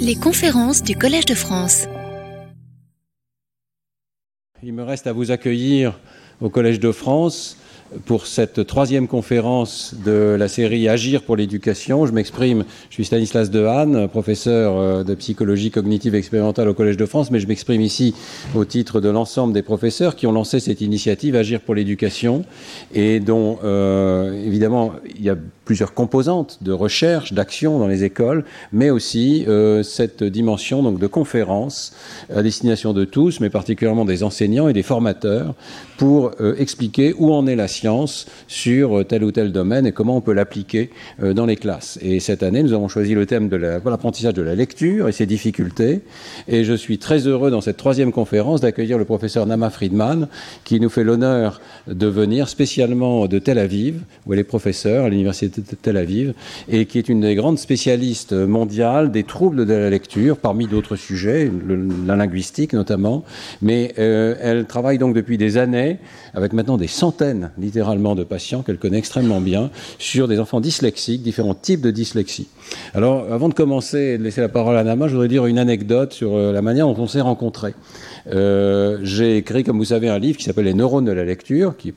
Les conférences du Collège de France. Il me reste à vous accueillir au Collège de France pour cette troisième conférence de la série Agir pour l'éducation. Je m'exprime, je suis Stanislas Dehaene, professeur euh, de psychologie cognitive expérimentale au Collège de France, mais je m'exprime ici au titre de l'ensemble des professeurs qui ont lancé cette initiative Agir pour l'éducation et dont, euh, évidemment, il y a plusieurs composantes de recherche, d'action dans les écoles, mais aussi euh, cette dimension donc de conférence à destination de tous, mais particulièrement des enseignants et des formateurs, pour euh, expliquer où en est la science sur euh, tel ou tel domaine et comment on peut l'appliquer dans les classes. Et cette année, nous avons choisi le thème de l'apprentissage de la lecture et ses difficultés. Et je suis très heureux dans cette troisième conférence d'accueillir le professeur Nama Friedman, qui nous fait l'honneur de venir spécialement de Tel Aviv, où elle est professeure à l'université de Tel Aviv, et qui est une des grandes spécialistes mondiales des troubles de la lecture, parmi d'autres sujets, la linguistique notamment. Mais elle travaille donc depuis des années avec maintenant des centaines, littéralement, de patients qu'elle connaît extrêmement bien, sur des enfants dyslexiques, différents types de dyslexie. Alors, avant de commencer et de laisser la parole à Nama, je voudrais dire une anecdote sur euh, la manière dont on s'est rencontrés. Euh, j'ai écrit, comme vous savez, un livre qui s'appelle Les neurones de la lecture, qui,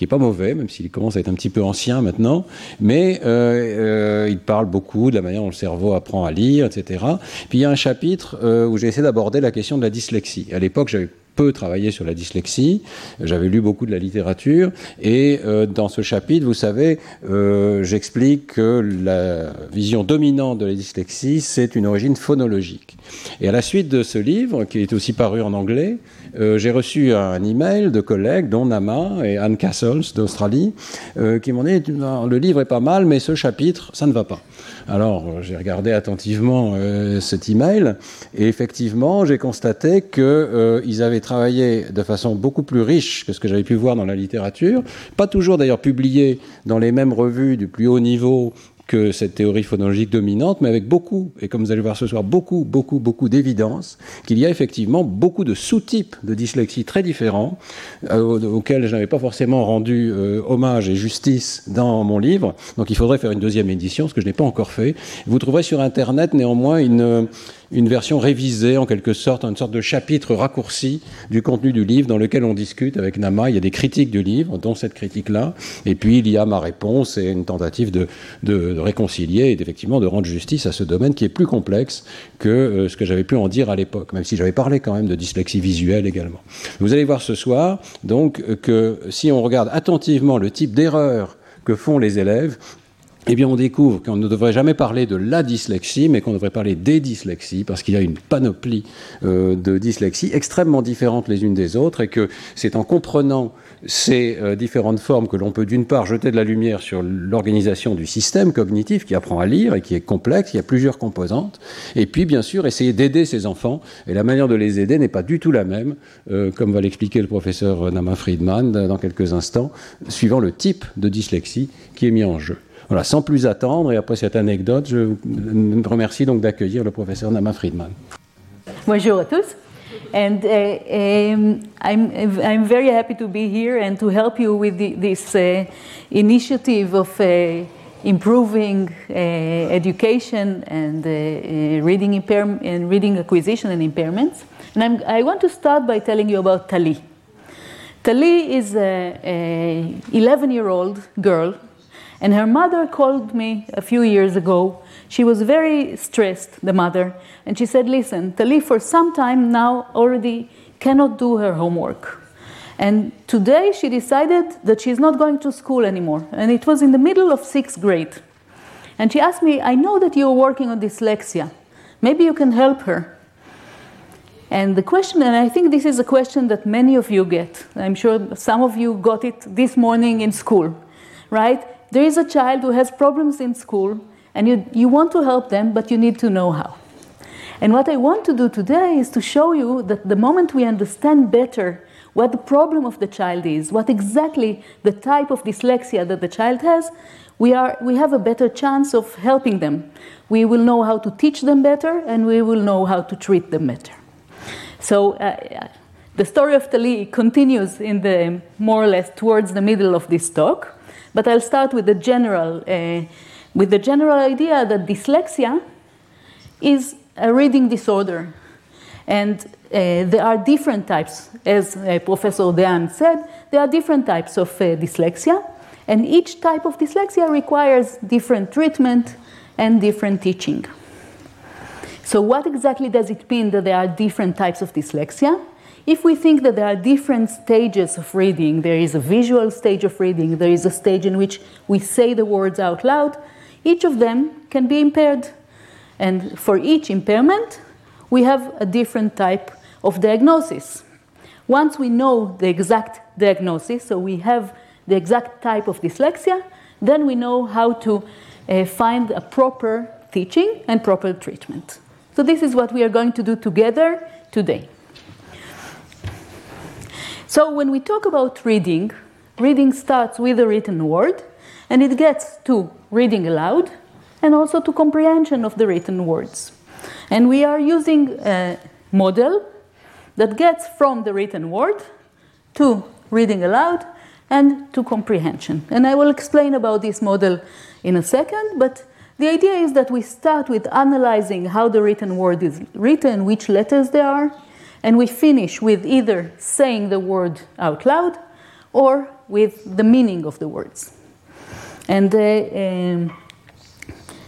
est pas mauvais, même s'il commence à être un petit peu ancien maintenant, mais euh, il parle beaucoup de la manière dont le cerveau apprend à lire, etc. Puis il y a un chapitre où j'ai essayé d'aborder la question de la dyslexie. À l'époque, j'avais peu travaillé sur la dyslexie, j'avais lu beaucoup de la littérature, et euh, dans ce chapitre, vous savez, euh, j'explique que la vision dominante de la dyslexie, c'est une origine phonologique. Et à la suite de ce livre, qui est aussi paru en anglais, euh, j'ai reçu un email de collègues, dont Nama et Anne Castles d'Australie, qui m'ont dit le livre est pas mal, mais ce chapitre, ça ne va pas. Alors, j'ai regardé attentivement cet email et effectivement, j'ai constaté qu'ils avaient travaillé de façon beaucoup plus riche que ce que j'avais pu voir dans la littérature, pas toujours d'ailleurs publié dans les mêmes revues du plus haut niveau que cette théorie phonologique dominante, mais avec beaucoup, et comme vous allez voir ce soir, beaucoup, beaucoup, beaucoup d'évidence qu'il y a effectivement beaucoup de sous-types de dyslexie très différents, euh, auxquels je n'avais pas forcément rendu euh, hommage et justice dans mon livre. Donc il faudrait faire une deuxième édition, ce que je n'ai pas encore fait. Vous trouverez sur Internet néanmoins une une version révisée, en quelque sorte, une sorte de chapitre raccourci du contenu du livre dans lequel on discute avec Nama. Il y a des critiques du livre, dont cette critique-là, et puis il y a ma réponse et une tentative de, réconcilier et effectivement de rendre justice à ce domaine qui est plus complexe que euh, ce que j'avais pu en dire à l'époque, même si j'avais parlé quand même de dyslexie visuelle également. Vous allez voir ce soir, donc, que si on regarde attentivement le type d'erreur que font les élèves, eh bien, on découvre qu'on ne devrait jamais parler de la dyslexie, mais qu'on devrait parler des dyslexies, parce qu'il y a une panoplie euh, de dyslexies extrêmement différentes les unes des autres, et que c'est en comprenant ces euh, différentes formes que l'on peut d'une part jeter de la lumière sur l'organisation du système cognitif qui apprend à lire et qui est complexe, il y a plusieurs composantes, et puis bien sûr essayer d'aider ces enfants, et la manière de les aider n'est pas du tout la même, euh, comme va l'expliquer le professeur Nama Friedman dans quelques instants, suivant le type de dyslexie qui est mis en jeu. Voilà, sans plus attendre, et après cette anecdote, je vous remercie donc d'accueillir le professeur Nama Friedman. Bonjour à tous. And uh, um, I'm, I'm very happy to be here and to help you with the, this uh, initiative of uh, improving education and reading, impair- and reading acquisition and impairments. And I'm, i want to start by telling you about Tali. Tali is a 11 year old girl and her mother called me a few years ago. She was very stressed, the mother, and she said, Listen, Tali for some time now already cannot do her homework. And today she decided that she's not going to school anymore. And it was in the middle of sixth grade. And she asked me, I know that you're working on dyslexia. Maybe you can help her. And the question, and I think this is a question that many of you get. I'm sure some of you got it this morning in school, right? There is a child who has problems in school and you, you want to help them, but you need to know how. And what I want to do today is to show you that the moment we understand better what the problem of the child is, what exactly the type of dyslexia that the child has, we, are, we have a better chance of helping them. We will know how to teach them better and we will know how to treat them better. So, uh, the story of Tali continues in the more or less towards the middle of this talk. But I'll start with the general, uh, with the general idea that dyslexia is a reading disorder. And uh, there are different types, as uh, Professor Dehaene said, there are different types of uh, dyslexia, and each type of dyslexia requires different treatment and different teaching. So, what exactly does it mean that there are different types of dyslexia? If we think that there are different stages of reading, there is a visual stage of reading, there is a stage in which we say the words out loud, each of them can be impaired. And for each impairment, we have a different type of diagnosis. Once we know the exact diagnosis, so we have the exact type of dyslexia, then we know how to uh, find a proper teaching and proper treatment. So, this is what we are going to do together today. So, when we talk about reading, reading starts with a written word and it gets to reading aloud and also to comprehension of the written words. And we are using a model that gets from the written word to reading aloud and to comprehension. And I will explain about this model in a second, but the idea is that we start with analyzing how the written word is written, which letters there are, and we finish with either saying the word out loud or with the meaning of the words. And uh, um,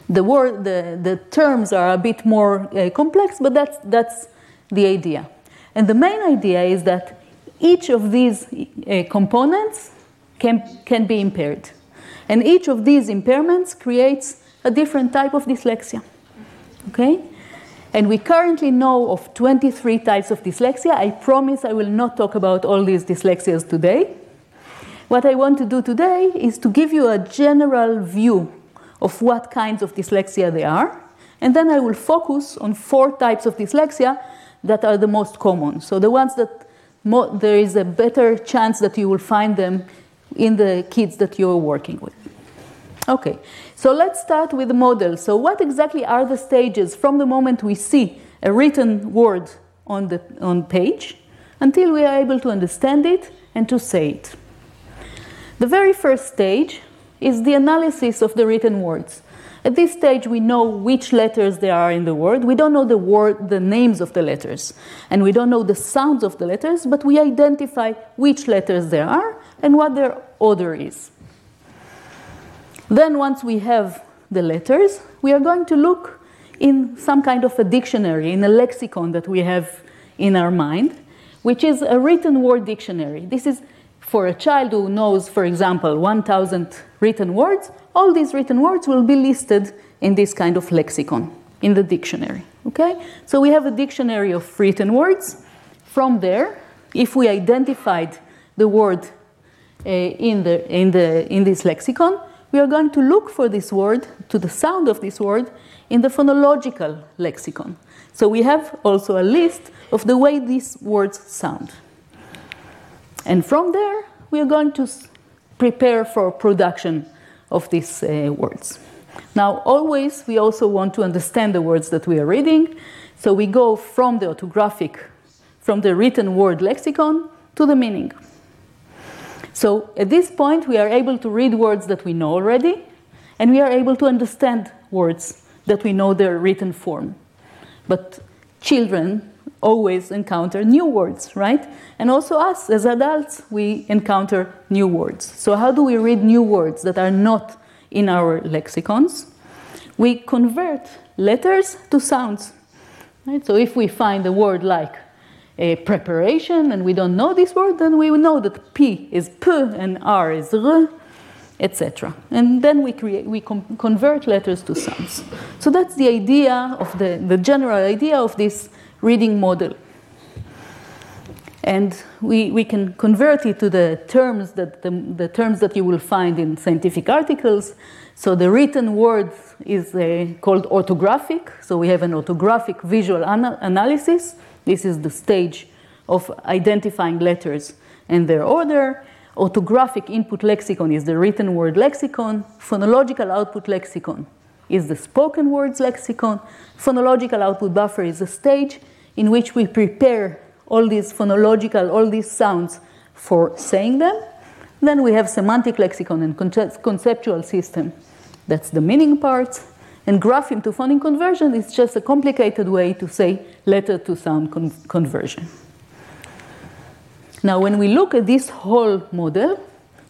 the, word, the, the terms are a bit more uh, complex, but that's, that's the idea. And the main idea is that each of these uh, components can, can be impaired. And each of these impairments creates a different type of dyslexia. Okay? And we currently know of 23 types of dyslexia. I promise I will not talk about all these dyslexias today. What I want to do today is to give you a general view of what kinds of dyslexia there are. And then I will focus on four types of dyslexia that are the most common. So the ones that there is a better chance that you will find them in the kids that you're working with. Okay, so let's start with the model. So, what exactly are the stages from the moment we see a written word on the on page until we are able to understand it and to say it? The very first stage is the analysis of the written words. At this stage, we know which letters there are in the word. We don't know the word, the names of the letters, and we don't know the sounds of the letters, but we identify which letters there are and what their order is. Then, once we have the letters, we are going to look in some kind of a dictionary, in a lexicon that we have in our mind, which is a written word dictionary. This is for a child who knows, for example, 1,000 written words, all these written words will be listed in this kind of lexicon, in the dictionary. Okay? So we have a dictionary of written words. From there, if we identified the word uh, in, the, in, the, in this lexicon, we are going to look for this word, to the sound of this word, in the phonological lexicon. So we have also a list of the way these words sound. And from there, we are going to prepare for production of these uh, words. Now, always, we also want to understand the words that we are reading. So we go from the orthographic, from the written word lexicon to the meaning. So at this point, we are able to read words that we know already, and we are able to understand words that we know their written form. But children always encounter new words, right? And also us as adults, we encounter new words. So, how do we read new words that are not in our lexicons? We convert letters to sounds. Right? So, if we find a word like a preparation and we don't know this word, then we know that P is P and R is R, etc. And then we create, we convert letters to sounds. So that's the idea of the, the general idea of this reading model. And we, we can convert it to the terms that the, the terms that you will find in scientific articles. So the written word is uh, called orthographic. So we have an orthographic visual ana- analysis this is the stage of identifying letters and their order. Orthographic input lexicon is the written word lexicon. Phonological output lexicon is the spoken words lexicon. Phonological output buffer is a stage in which we prepare all these phonological, all these sounds for saying them. Then we have semantic lexicon and conceptual system. That's the meaning part. And grapheme to phoneme conversion is just a complicated way to say letter to sound con- conversion. Now, when we look at this whole model,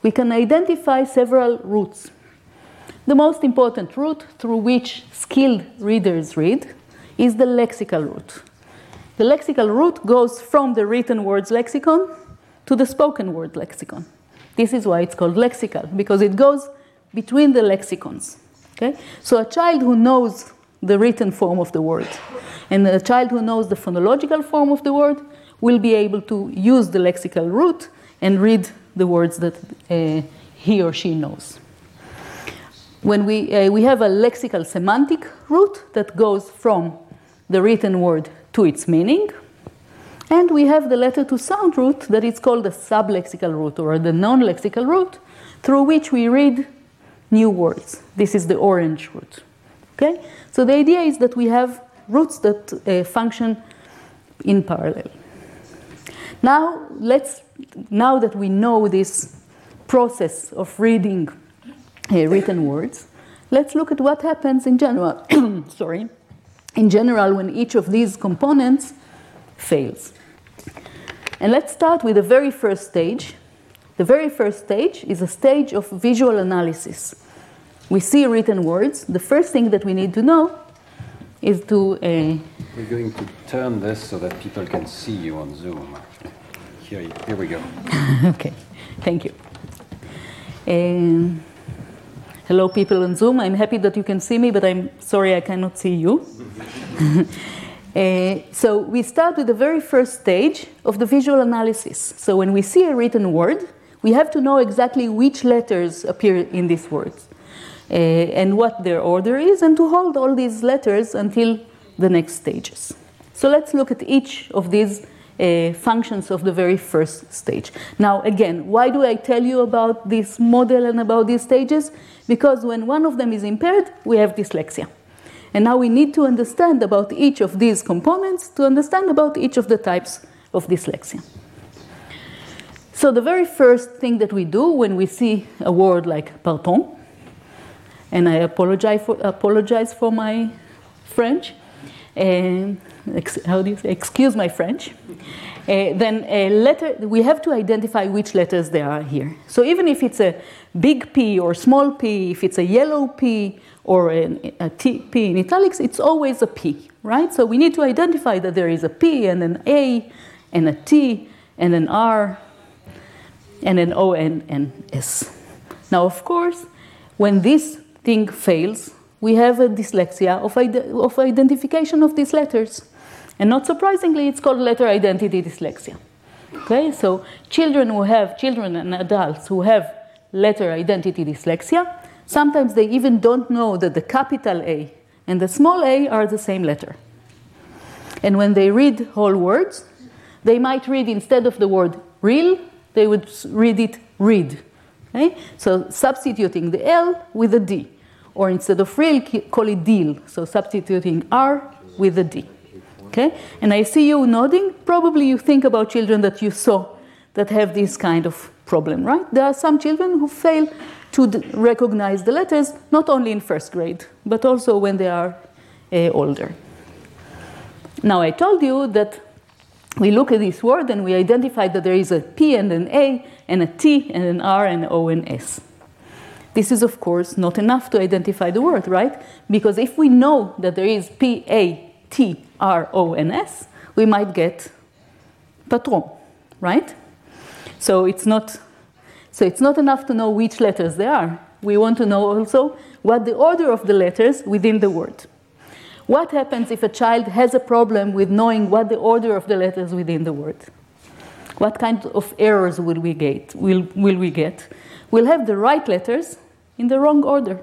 we can identify several routes. The most important route through which skilled readers read is the lexical route. The lexical route goes from the written words lexicon to the spoken word lexicon. This is why it's called lexical, because it goes between the lexicons. Okay? So a child who knows the written form of the word and a child who knows the phonological form of the word will be able to use the lexical route and read the words that uh, he or she knows. When we, uh, we have a lexical semantic route that goes from the written word to its meaning, and we have the letter to sound route that is called the sublexical route or the non lexical route, through which we read new words. This is the orange route. Okay? So the idea is that we have routes that uh, function in parallel. Now, let's, now that we know this process of reading uh, written words, let's look at what happens in general. Sorry. In general, when each of these components fails. And let's start with the very first stage. The very first stage is a stage of visual analysis. We see written words. The first thing that we need to know is to. Uh, We're going to turn this so that people can see you on Zoom. Here, here we go. okay, thank you. Um, hello, people on Zoom. I'm happy that you can see me, but I'm sorry I cannot see you. uh, so we start with the very first stage of the visual analysis. So when we see a written word, we have to know exactly which letters appear in these words uh, and what their order is, and to hold all these letters until the next stages. So let's look at each of these uh, functions of the very first stage. Now, again, why do I tell you about this model and about these stages? Because when one of them is impaired, we have dyslexia. And now we need to understand about each of these components to understand about each of the types of dyslexia. So, the very first thing that we do when we see a word like pardon, and I apologize for, apologize for my French, and how do you say, excuse my French, uh, then a letter, we have to identify which letters there are here. So even if it's a big P or small p, if it's a yellow P or a, a T, P in italics, it's always a P, right? So we need to identify that there is a P and an A and a T and an R and an O and an S. Now, of course, when this thing fails, we have a dyslexia of, of identification of these letters. And not surprisingly, it's called letter identity dyslexia. Okay, so children who have, children and adults who have letter identity dyslexia, sometimes they even don't know that the capital A and the small a are the same letter. And when they read whole words, they might read instead of the word real, they would read it read. Okay? So substituting the L with a D or instead of real, call it deal. So substituting R with a D. Okay? And I see you nodding. Probably you think about children that you saw that have this kind of problem, right? There are some children who fail to recognize the letters, not only in first grade, but also when they are uh, older. Now, I told you that we look at this word and we identify that there is a P and an A, and a T and an R and an O and S. This is, of course, not enough to identify the word, right? Because if we know that there is P, A, T, R, O, and S, we might get patron, right? So it's not, so it's not enough to know which letters they are. We want to know also what the order of the letters within the word. What happens if a child has a problem with knowing what the order of the letters within the word? What kind of errors will we get? Will, will we get? We'll have the right letters in the wrong order,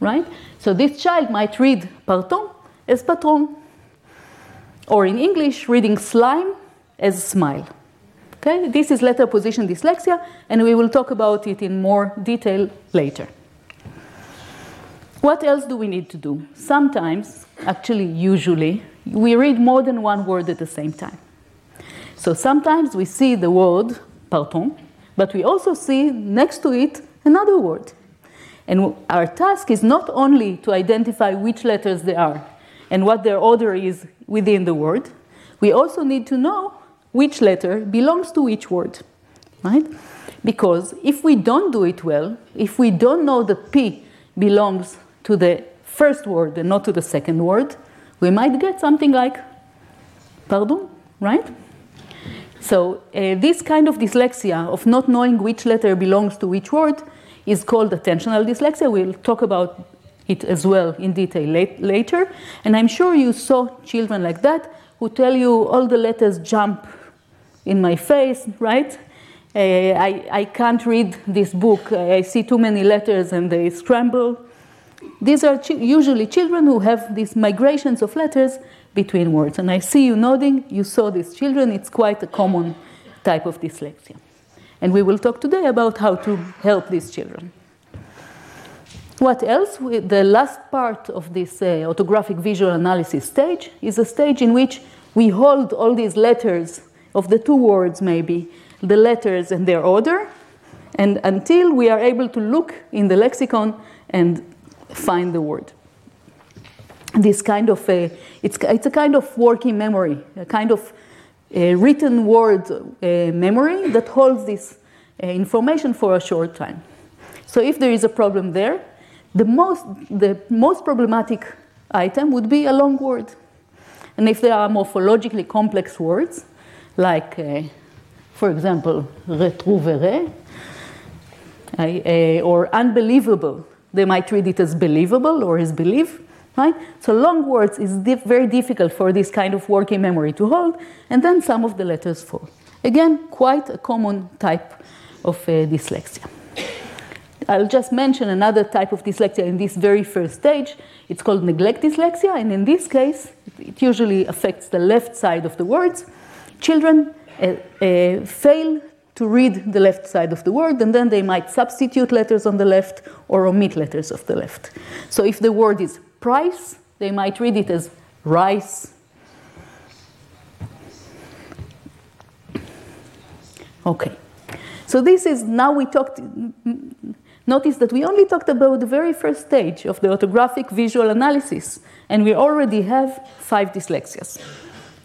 right? So this child might read pardon as patron, or in English, reading slime as smile. Okay, this is letter position dyslexia, and we will talk about it in more detail later. What else do we need to do? Sometimes, actually, usually, we read more than one word at the same time. So sometimes we see the word pardon, but we also see next to it another word. And our task is not only to identify which letters they are and what their order is within the word, we also need to know which letter belongs to which word, right? Because if we don't do it well, if we don't know that P belongs to the first word and not to the second word, we might get something like pardon, right? So uh, this kind of dyslexia of not knowing which letter belongs to which word is called attentional dyslexia. We'll talk about it as well in detail late, later. And I'm sure you saw children like that who tell you all the letters jump in my face, right? Uh, I, I can't read this book. I see too many letters and they scramble. These are ch- usually children who have these migrations of letters between words. And I see you nodding, you saw these children, it's quite a common type of dyslexia. And we will talk today about how to help these children. What else? The last part of this uh, orthographic visual analysis stage is a stage in which we hold all these letters of the two words, maybe, the letters and their order, and until we are able to look in the lexicon and find the word. This kind of a, it's, it's a kind of working memory, a kind of a written word uh, memory that holds this uh, information for a short time. So if there is a problem there, the most, the most problematic item would be a long word. And if there are morphologically complex words, like, uh, for example, retrouverai, uh, or unbelievable, they might read it as believable or as believe, right? So long words is very difficult for this kind of working memory to hold, and then some of the letters fall. Again, quite a common type of uh, dyslexia. I'll just mention another type of dyslexia in this very first stage. It's called neglect dyslexia, and in this case, it usually affects the left side of the words. Children uh, uh, fail to read the left side of the word, and then they might substitute letters on the left or omit letters of the left. So if the word is price, they might read it as rice. Okay. So this is now we talked. Notice that we only talked about the very first stage of the orthographic visual analysis, and we already have five dyslexias.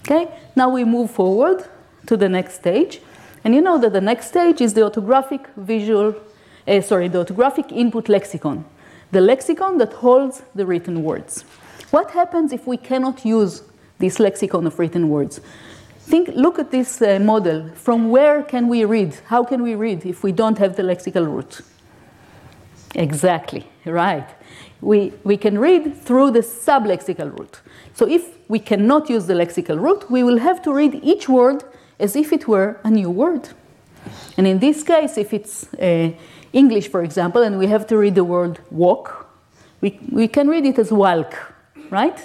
Okay, now we move forward to the next stage, and you know that the next stage is the orthographic visual, uh, sorry, the orthographic input lexicon, the lexicon that holds the written words. What happens if we cannot use this lexicon of written words? Think, look at this uh, model. From where can we read? How can we read if we don't have the lexical route? Exactly, right. We, we can read through the sublexical route. So if we cannot use the lexical route, we will have to read each word as if it were a new word. And in this case, if it's uh, English, for example, and we have to read the word walk, we, we can read it as walk, right?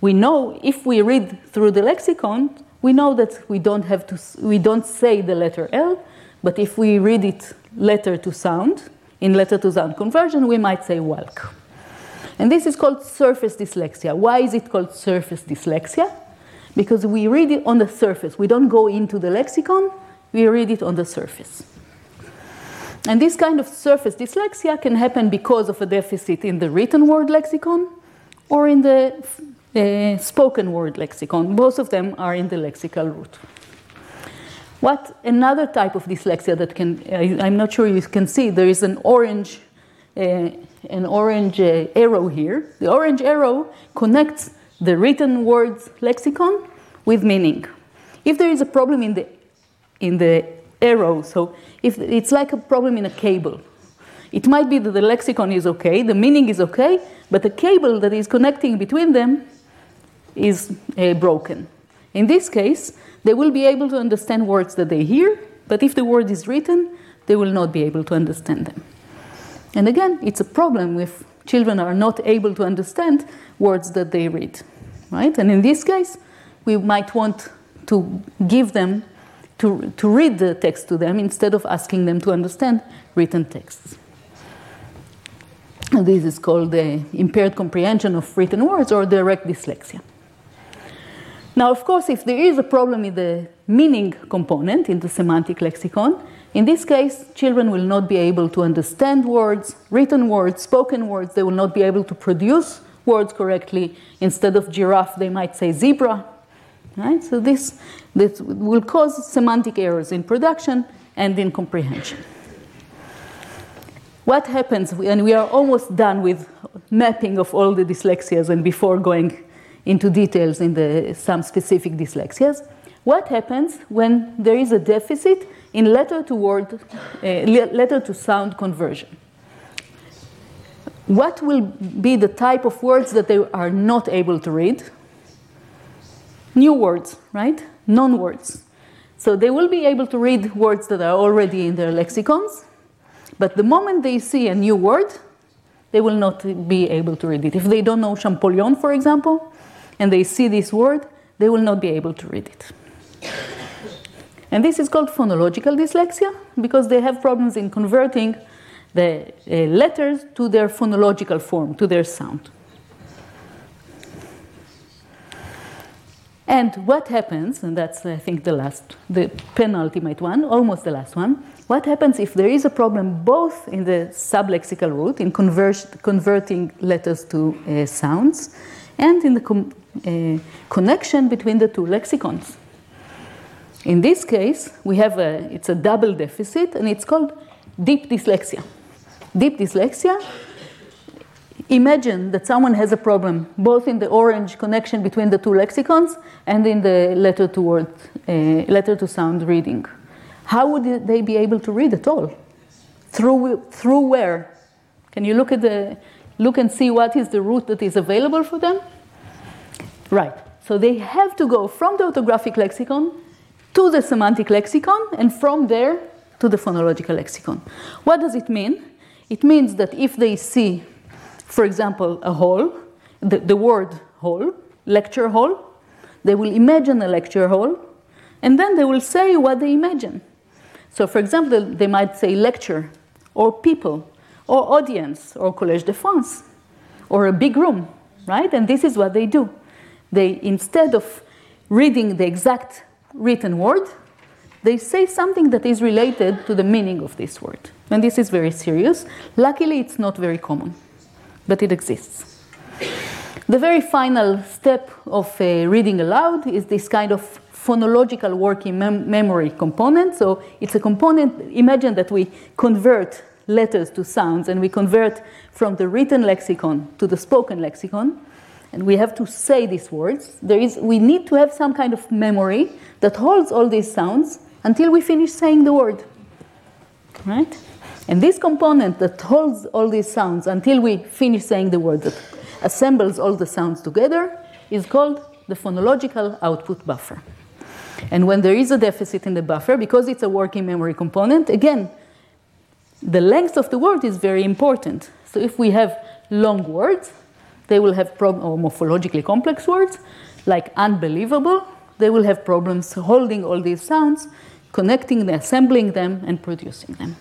We know if we read through the lexicon, we know that we don't have to, we don't say the letter L, but if we read it letter to sound, in letter to sound conversion, we might say walk. And this is called surface dyslexia. Why is it called surface dyslexia? Because we read it on the surface. We don't go into the lexicon, we read it on the surface. And this kind of surface dyslexia can happen because of a deficit in the written word lexicon or in the uh, spoken word lexicon. Both of them are in the lexical route. What another type of dyslexia that can, I, am not sure you can see, there is an orange, uh, an orange uh, arrow here. The orange arrow connects the written words lexicon with meaning. If there is a problem in the, in the arrow, so if it's like a problem in a cable, it might be that the lexicon is okay, the meaning is okay, but the cable that is connecting between them is uh, broken. In this case, they will be able to understand words that they hear, but if the word is written, they will not be able to understand them. And again, it's a problem if children are not able to understand words that they read, right? And in this case, we might want to give them to, to read the text to them instead of asking them to understand written texts. And this is called the impaired comprehension of written words or direct dyslexia. Now, of course, if there is a problem in the meaning component in the semantic lexicon, In this case, children will not be able to understand words, written words, spoken words. They will not be able to produce words correctly. Instead of giraffe, they might say zebra. Right? So this, this will cause semantic errors in production and in comprehension. What happens, and we are almost done with mapping of all the dyslexias and before going into details in the, some specific dyslexias, what happens when there is a deficit in letter to word, uh, letter to sound conversion? What will be the type of words that they are not able to read? New words, right? Non words. So they will be able to read words that are already in their lexicons, but the moment they see a new word, they will not be able to read it. If they don't know Champollion, for example, and they see this word, they will not be able to read it. And this is called phonological dyslexia because they have problems in converting the uh, letters to their phonological form, to their sound. And what happens, and that's I think the last, the penultimate one, almost the last one, what happens if there is a problem both in the sublexical route, in convert, converting letters to uh, sounds, and in the com- uh, connection between the two lexicons? In this case, we have a, it's a double deficit, and it's called deep dyslexia. Deep dyslexia imagine that someone has a problem both in the orange connection between the two lexicons and in the letter to word, uh, letter to sound reading. How would they be able to read at all? Through, through where? Can you look at the look and see what is the route that is available for them? Right. So they have to go from the orthographic lexicon to the semantic lexicon and from there to the phonological lexicon. What does it mean? It means that if they see, for example, a hall, the, the word hall, lecture hall, they will imagine a lecture hall and then they will say what they imagine. So, for example, they might say lecture, or people, or audience, or Collège de France, or a big room, right? And this is what they do. They, instead of reading the exact written word, they say something that is related to the meaning of this word. And this is very serious. Luckily, it's not very common, but it exists. The very final step of uh, reading aloud is this kind of phonological working mem- memory component. So it's a component, imagine that we convert letters to sounds and we convert from the written lexicon to the spoken lexicon. And we have to say these words. There is, we need to have some kind of memory that holds all these sounds until we finish saying the word. Right? And this component that holds all these sounds until we finish saying the word, that assembles all the sounds together, is called the phonological output buffer. And when there is a deficit in the buffer, because it's a working memory component, again, the length of the word is very important. So if we have long words, they will have or morphologically complex words, like unbelievable. They will have problems holding all these sounds, connecting them, assembling them, and producing them.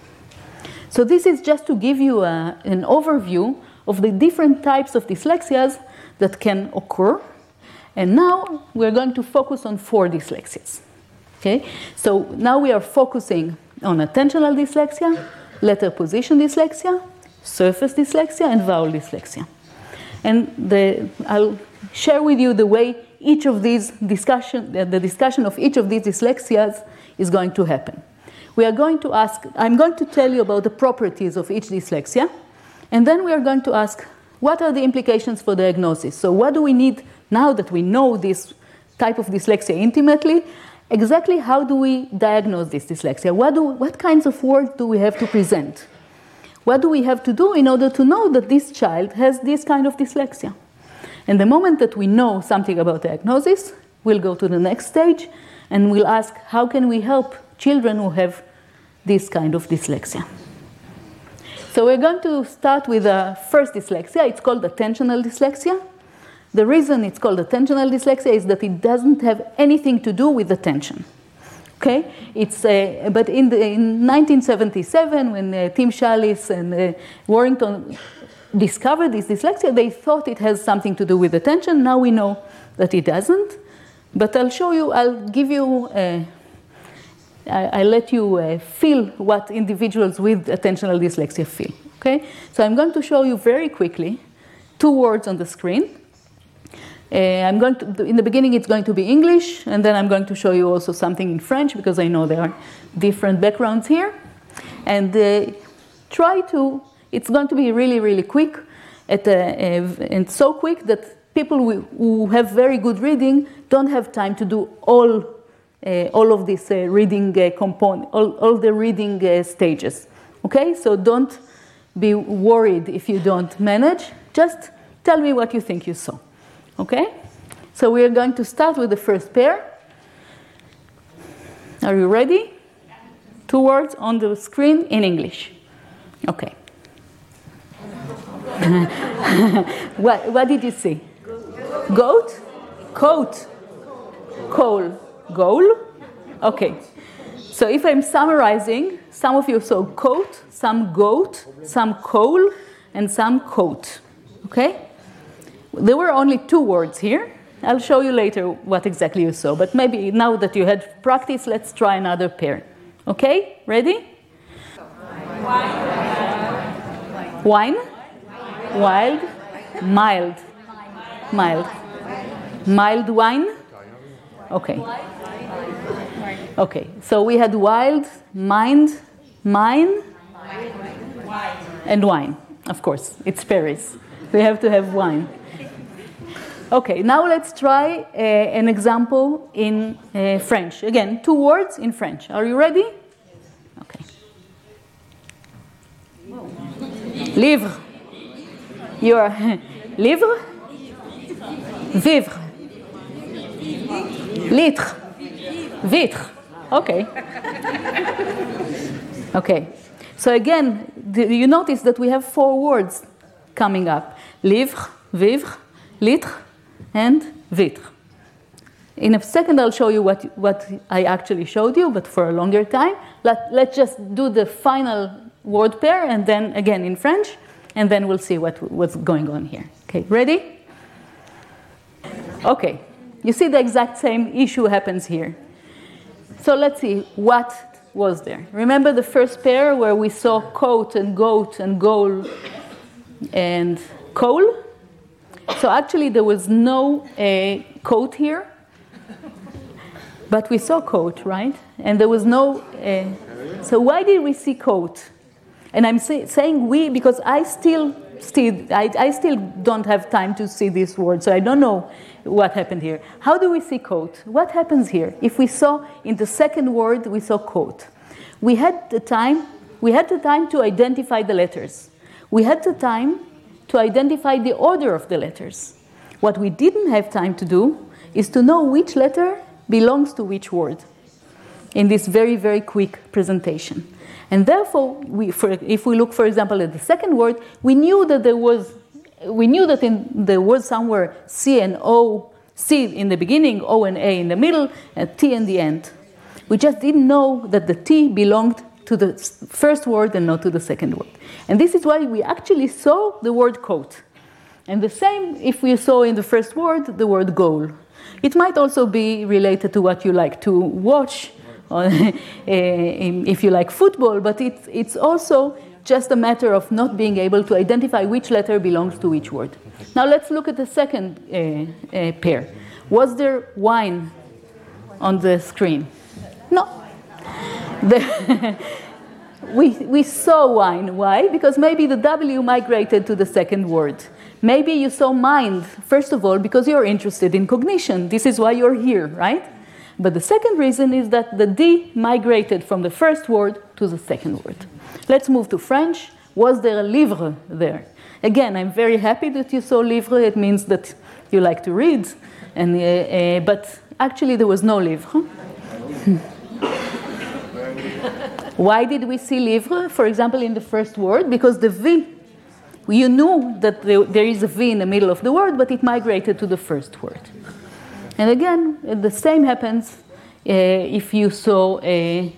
So this is just to give you a, an overview of the different types of dyslexias that can occur and now we're going to focus on four dyslexias. Okay? So now we are focusing on attentional dyslexia, letter position dyslexia, surface dyslexia, and vowel dyslexia. And the, I'll share with you the way each of these discussion, the discussion of each of these dyslexias is going to happen. We are going to ask, I'm going to tell you about the properties of each dyslexia, and then we are going to ask, what are the implications for diagnosis? So what do we need now that we know this type of dyslexia intimately, exactly how do we diagnose this dyslexia? What, do, what kinds of words do we have to present? What do we have to do in order to know that this child has this kind of dyslexia? And the moment that we know something about diagnosis, we'll go to the next stage and we'll ask how can we help children who have this kind of dyslexia. So we're going to start with the first dyslexia. It's called attentional dyslexia. The reason it's called attentional dyslexia is that it doesn't have anything to do with attention. Okay, it's uh, but in, the, in 1977 when uh, Tim Shallice and uh, Warrington discovered this dyslexia, they thought it has something to do with attention. Now we know that it doesn't. But I'll show you. I'll give you a, I, I let you uh, feel what individuals with attentional dyslexia feel. Okay? So I'm going to show you very quickly two words on the screen. Uh, I'm going to, in the beginning, it's going to be English, and then I'm going to show you also something in French because I know there are different backgrounds here. And uh, try to, it's going to be really, really quick, at a, and so quick that people who have very good reading don't have time to do all, uh, all of these uh, reading uh, component, all, all the reading uh, stages. Okay, so don't be worried if you don't manage. Just tell me what you think you saw. Okay? So we are going to start with the first pair. Are you ready? Two words on the screen in English. Okay. what, what did you see? Goat? Coat? Coal? Goal? Okay. So if I'm summarizing, some of you saw coat, some goat, some coal, and some coat. Okay? There were only two words here. I'll show you later what exactly you saw, but maybe now that you had practice, let's try another pair. Okay? Ready? Wine? Wild? Mild? Mild. Mild wine? Okay. Okay, so we had wild, mind, mine, and wine. Of course, it's Paris. We have to have wine. Okay, now let's try uh, an example in uh, French. Again, two words in French. Are you ready? Okay. Livre. Your livre. Vivre. Litre. Vitre. Okay. Okay. So again, you notice that we have four words coming up. Livre, vivre, litre, and vitre. In a second, I'll show you what, what I actually showed you, but for a longer time. Let, let's just do the final word pair, and then again in French, and then we'll see what, what's going on here. Okay, ready? Okay, you see the exact same issue happens here. So let's see what was there. Remember the first pair where we saw coat and goat and goal and coal? So actually, there was no uh, coat here, but we saw coat, right? And there was no. Uh, so why did we see coat? And I'm say, saying we because I still, still, I, I still don't have time to see this word, so I don't know what happened here. How do we see coat? What happens here? If we saw in the second word, we saw coat. We had the time. We had the time to identify the letters. We had the time to identify the order of the letters. What we didn't have time to do is to know which letter belongs to which word in this very, very quick presentation. And therefore, we, for, if we look, for example, at the second word, we knew that there was, we knew that in the word somewhere C and O, C in the beginning, O and A in the middle, and T in the end. We just didn't know that the T belonged to the first word and not to the second word. And this is why we actually saw the word coat. And the same if we saw in the first word the word goal. It might also be related to what you like to watch, if you like football, but it's, it's also just a matter of not being able to identify which letter belongs to which word. Now let's look at the second uh, uh, pair. Was there wine on the screen? No. The we, we saw wine. Why? Because maybe the W migrated to the second word. Maybe you saw mind, first of all, because you're interested in cognition. This is why you're here, right? But the second reason is that the D migrated from the first word to the second word. Let's move to French. Was there a livre there? Again, I'm very happy that you saw livre. It means that you like to read. And, uh, uh, but actually, there was no livre. Why did we see livre, for example, in the first word? Because the V, you knew that there is a V in the middle of the word, but it migrated to the first word. And again, the same happens uh, if you saw a,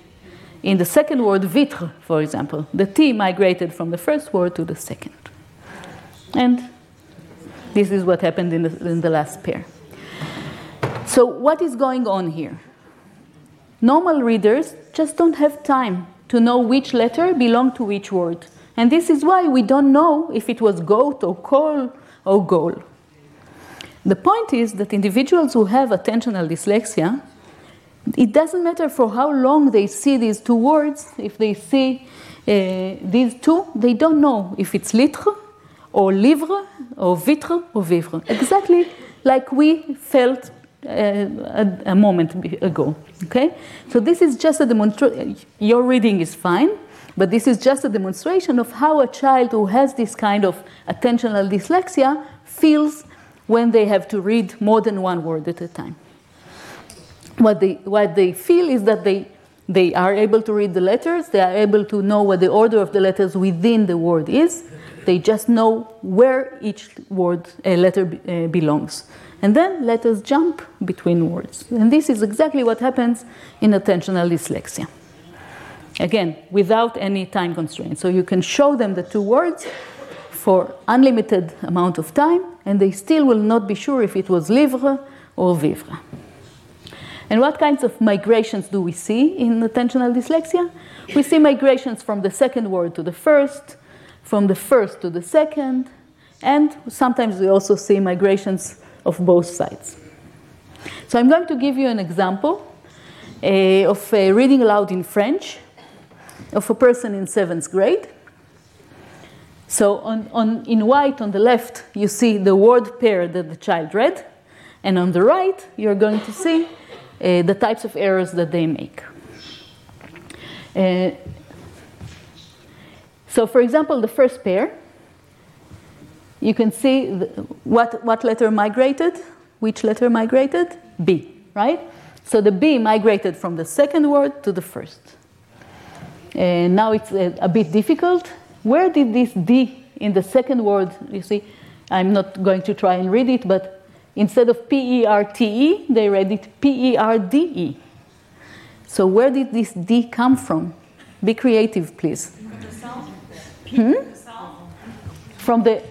in the second word, vitre, for example. The T migrated from the first word to the second. And this is what happened in the, in the last pair. So, what is going on here? Normal readers just don't have time to know which letter belonged to which word. And this is why we don't know if it was goat or coal or goal. The point is that individuals who have attentional dyslexia, it doesn't matter for how long they see these two words, if they see uh, these two, they don't know if it's litre or livre or vitre or vivre. Exactly like we felt a, a, moment ago. Okay? So this is just a demonstration. Your reading is fine, but this is just a demonstration of how a child who has this kind of attentional dyslexia feels when they have to read more than one word at a time. What they, what they feel is that they, they are able to read the letters, they are able to know what the order of the letters within the word is, they just know where each word uh, letter uh, belongs. And then let us jump between words. And this is exactly what happens in attentional dyslexia. Again, without any time constraint. So you can show them the two words for unlimited amount of time, and they still will not be sure if it was livre or vivre. And what kinds of migrations do we see in attentional dyslexia? We see migrations from the second word to the first, from the first to the second, and sometimes we also see migrations of both sides. So I'm going to give you an example uh, of uh, reading aloud in French of a person in seventh grade. So on, on, in white on the left, you see the word pair that the child read, and on the right, you're going to see uh, the types of errors that they make. So, for example, the first pair, you can see the, what, what letter migrated, which letter migrated? B, right? So the B migrated from the second word to the first. And now it's a, a bit difficult. Where did this D in the second word, you see, I'm not going to try and read it, but instead of P E R T E, they read it P E R D E. So where did this D come from? Be creative, please. Hmm? From the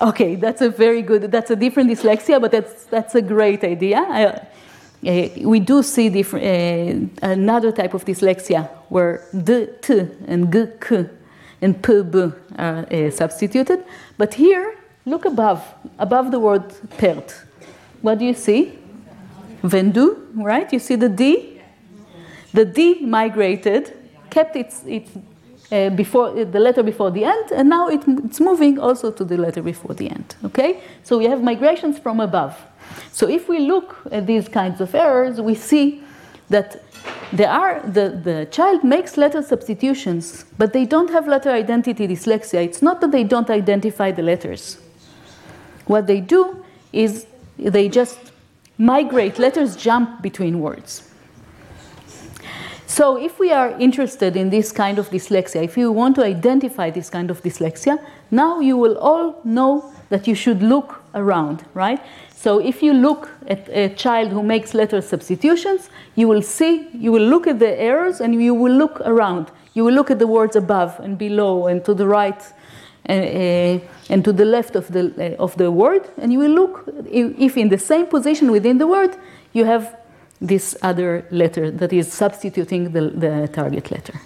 Okay, that's a very good, that's a different dyslexia, but that's, that's a great idea. I, uh, we do see different, uh, another type of dyslexia where d, t, and g, k, and p, b are uh, substituted. But here, look above, above the word perte. What do you see? Vendu, right? You see the D? The D migrated, kept its, its uh, before uh, the letter before the end, and now it, it's moving also to the letter before the end. Okay, so we have migrations from above. So if we look at these kinds of errors, we see that there are the, the child makes letter substitutions, but they don't have letter identity dyslexia. It's not that they don't identify the letters. What they do is they just migrate, letters jump between words. So, if we are interested in this kind of dyslexia, if you want to identify this kind of dyslexia, now you will all know that you should look around, right? So, if you look at a child who makes letter substitutions, you will see, you will look at the errors and you will look around. You will look at the words above and below and to the right and, uh, and to the left of the, uh, of the word, and you will look if in the same position within the word you have this other letter that is substituting the, the target letter,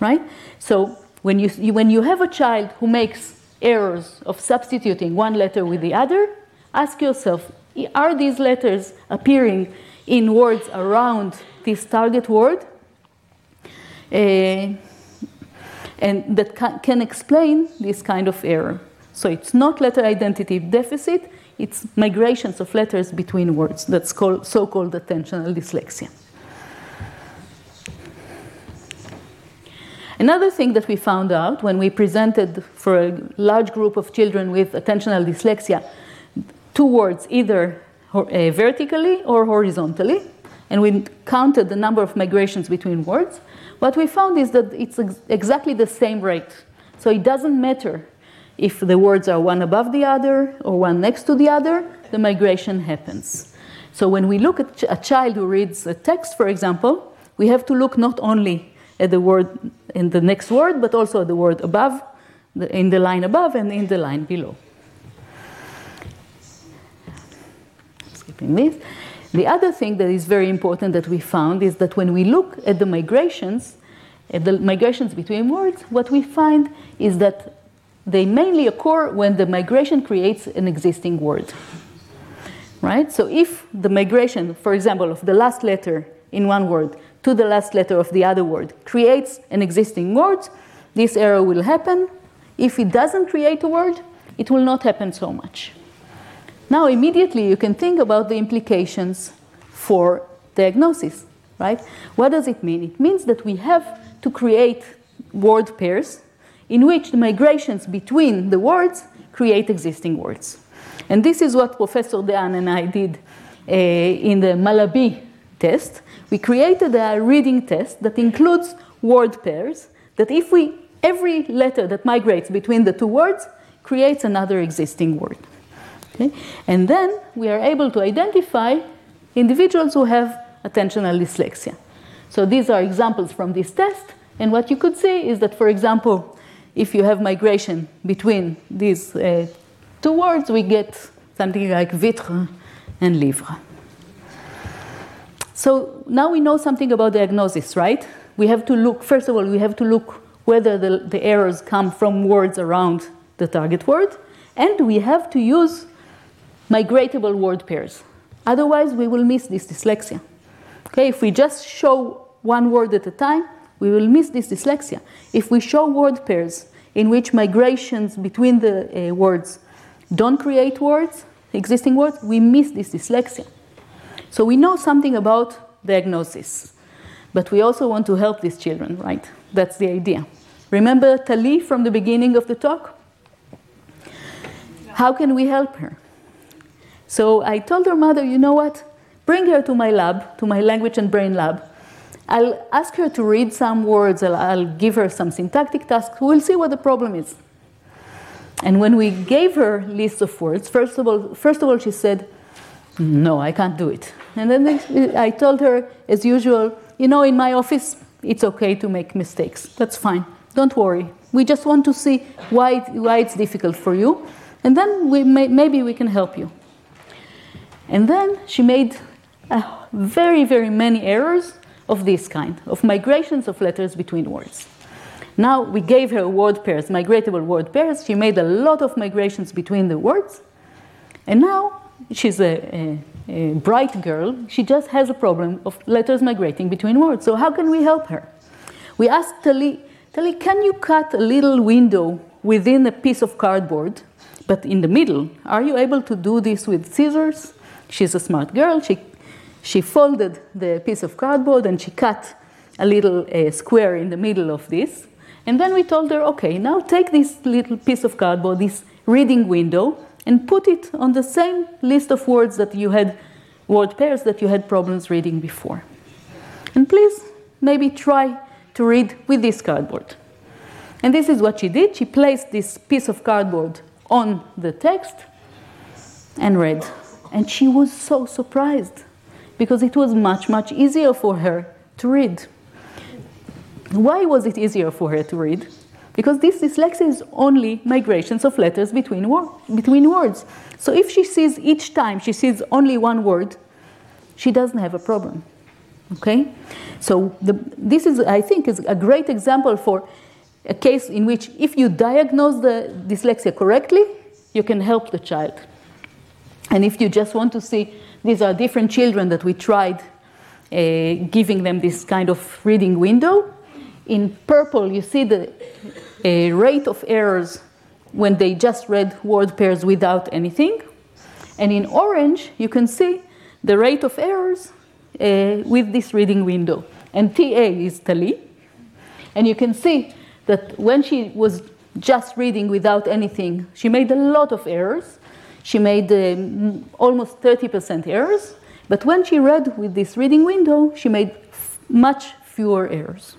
right? So when you, when you have a child who makes errors of substituting one letter with the other, ask yourself, are these letters appearing in words around this target word? Uh, and that ca- can explain this kind of error. So it's not letter identity deficit, it's migrations of letters between words. That's called so-called attentional dyslexia. Another thing that we found out when we presented for a large group of children with attentional dyslexia two words either uh, vertically or horizontally, and we counted the number of migrations between words, what we found is that it's ex- exactly the same rate. So it doesn't matter if the words are one above the other or one next to the other, the migration happens. So when we look at a child who reads a text, for example, we have to look not only at the word in the next word, but also at the word above, in the line above, and in the line below. in this. The other thing that is very important that we found is that when we look at the migrations, at the migrations between words, what we find is that they mainly occur when the migration creates an existing word. Right? So if the migration, for example, of the last letter in one word to the last letter of the other word creates an existing word, this error will happen. If it doesn't create a word, it will not happen so much. Now, immediately, you can think about the implications for diagnosis, right? What does it mean? It means that we have to create word pairs in which the migrations between the words create existing words. And this is what Professor Dehaene and I did uh, in the Malaby test. We created a reading test that includes word pairs that if we every letter that migrates between the two words creates another existing word. Okay? And then we are able to identify individuals who have attentional dyslexia. So these are examples from this test. And what you could see is that, for example, if you have migration between these uh, two words, we get something like vitre and livre. So now we know something about diagnosis, right? We have to look, first of all, we have to look whether the, the errors come from words around the target word, and we have to use migratable word pairs. Otherwise, we will miss this dyslexia. Okay, if we just show one word at a time, we will miss this dyslexia. If we show word pairs in which migrations between the uh, words don't create words, existing words, we miss this dyslexia. So we know something about diagnosis, but we also want to help these children, right? That's the idea. Remember Tali from the beginning of the talk? How can we help her? So I told her mother, you know what? Bring her to my lab, to my language and brain lab. I'll ask her to read some words, I'll, I'll give her some syntactic tasks, we'll see what the problem is. And when we gave her lists of words, first of all, first of all she said, no, I can't do it. And then I told her, as usual, you know, in my office, it's okay to make mistakes. That's fine. Don't worry. We just want to see why, why it's difficult for you. And then we may, maybe we can help you. And then she made very, very many errors of this kind, of migrations of letters between words. Now we gave her word pairs, migratable word pairs. She made a lot of migrations between the words. And now she's a, a, a bright girl. She just has a problem of letters migrating between words. So how can we help her? We asked Tali, Tali, can you cut a little window within a piece of cardboard, but in the middle? Are you able to do this with scissors? She's a smart girl. She, she folded the piece of cardboard and she cut a little uh, square in the middle of this. And then we told her, okay, now take this little piece of cardboard, this reading window, and put it on the same list of words that you had, word pairs that you had problems reading before. And please, maybe try to read with this cardboard. And this is what she did. She placed this piece of cardboard on the text and read. And she was so surprised because it was much, much easier for her to read. Why was it easier for her to read? Because this dyslexia is only migrations of letters between, between words. So if she sees each time she sees only one word, she doesn't have a problem. Okay? So the, this is, I think, is a great example for a case in which if you diagnose the dyslexia correctly, you can help the child. And if you just want to see, these are different children that we tried uh, giving them this kind of reading window. In purple, you see the uh, rate of errors when they just read word pairs without anything. And in orange, you can see the rate of errors uh, with this reading window. And TA is Tali. And you can see that when she was just reading without anything, she made a lot of errors. She made um, almost 30% errors, but when she read with this reading window, she made f- much fewer errors.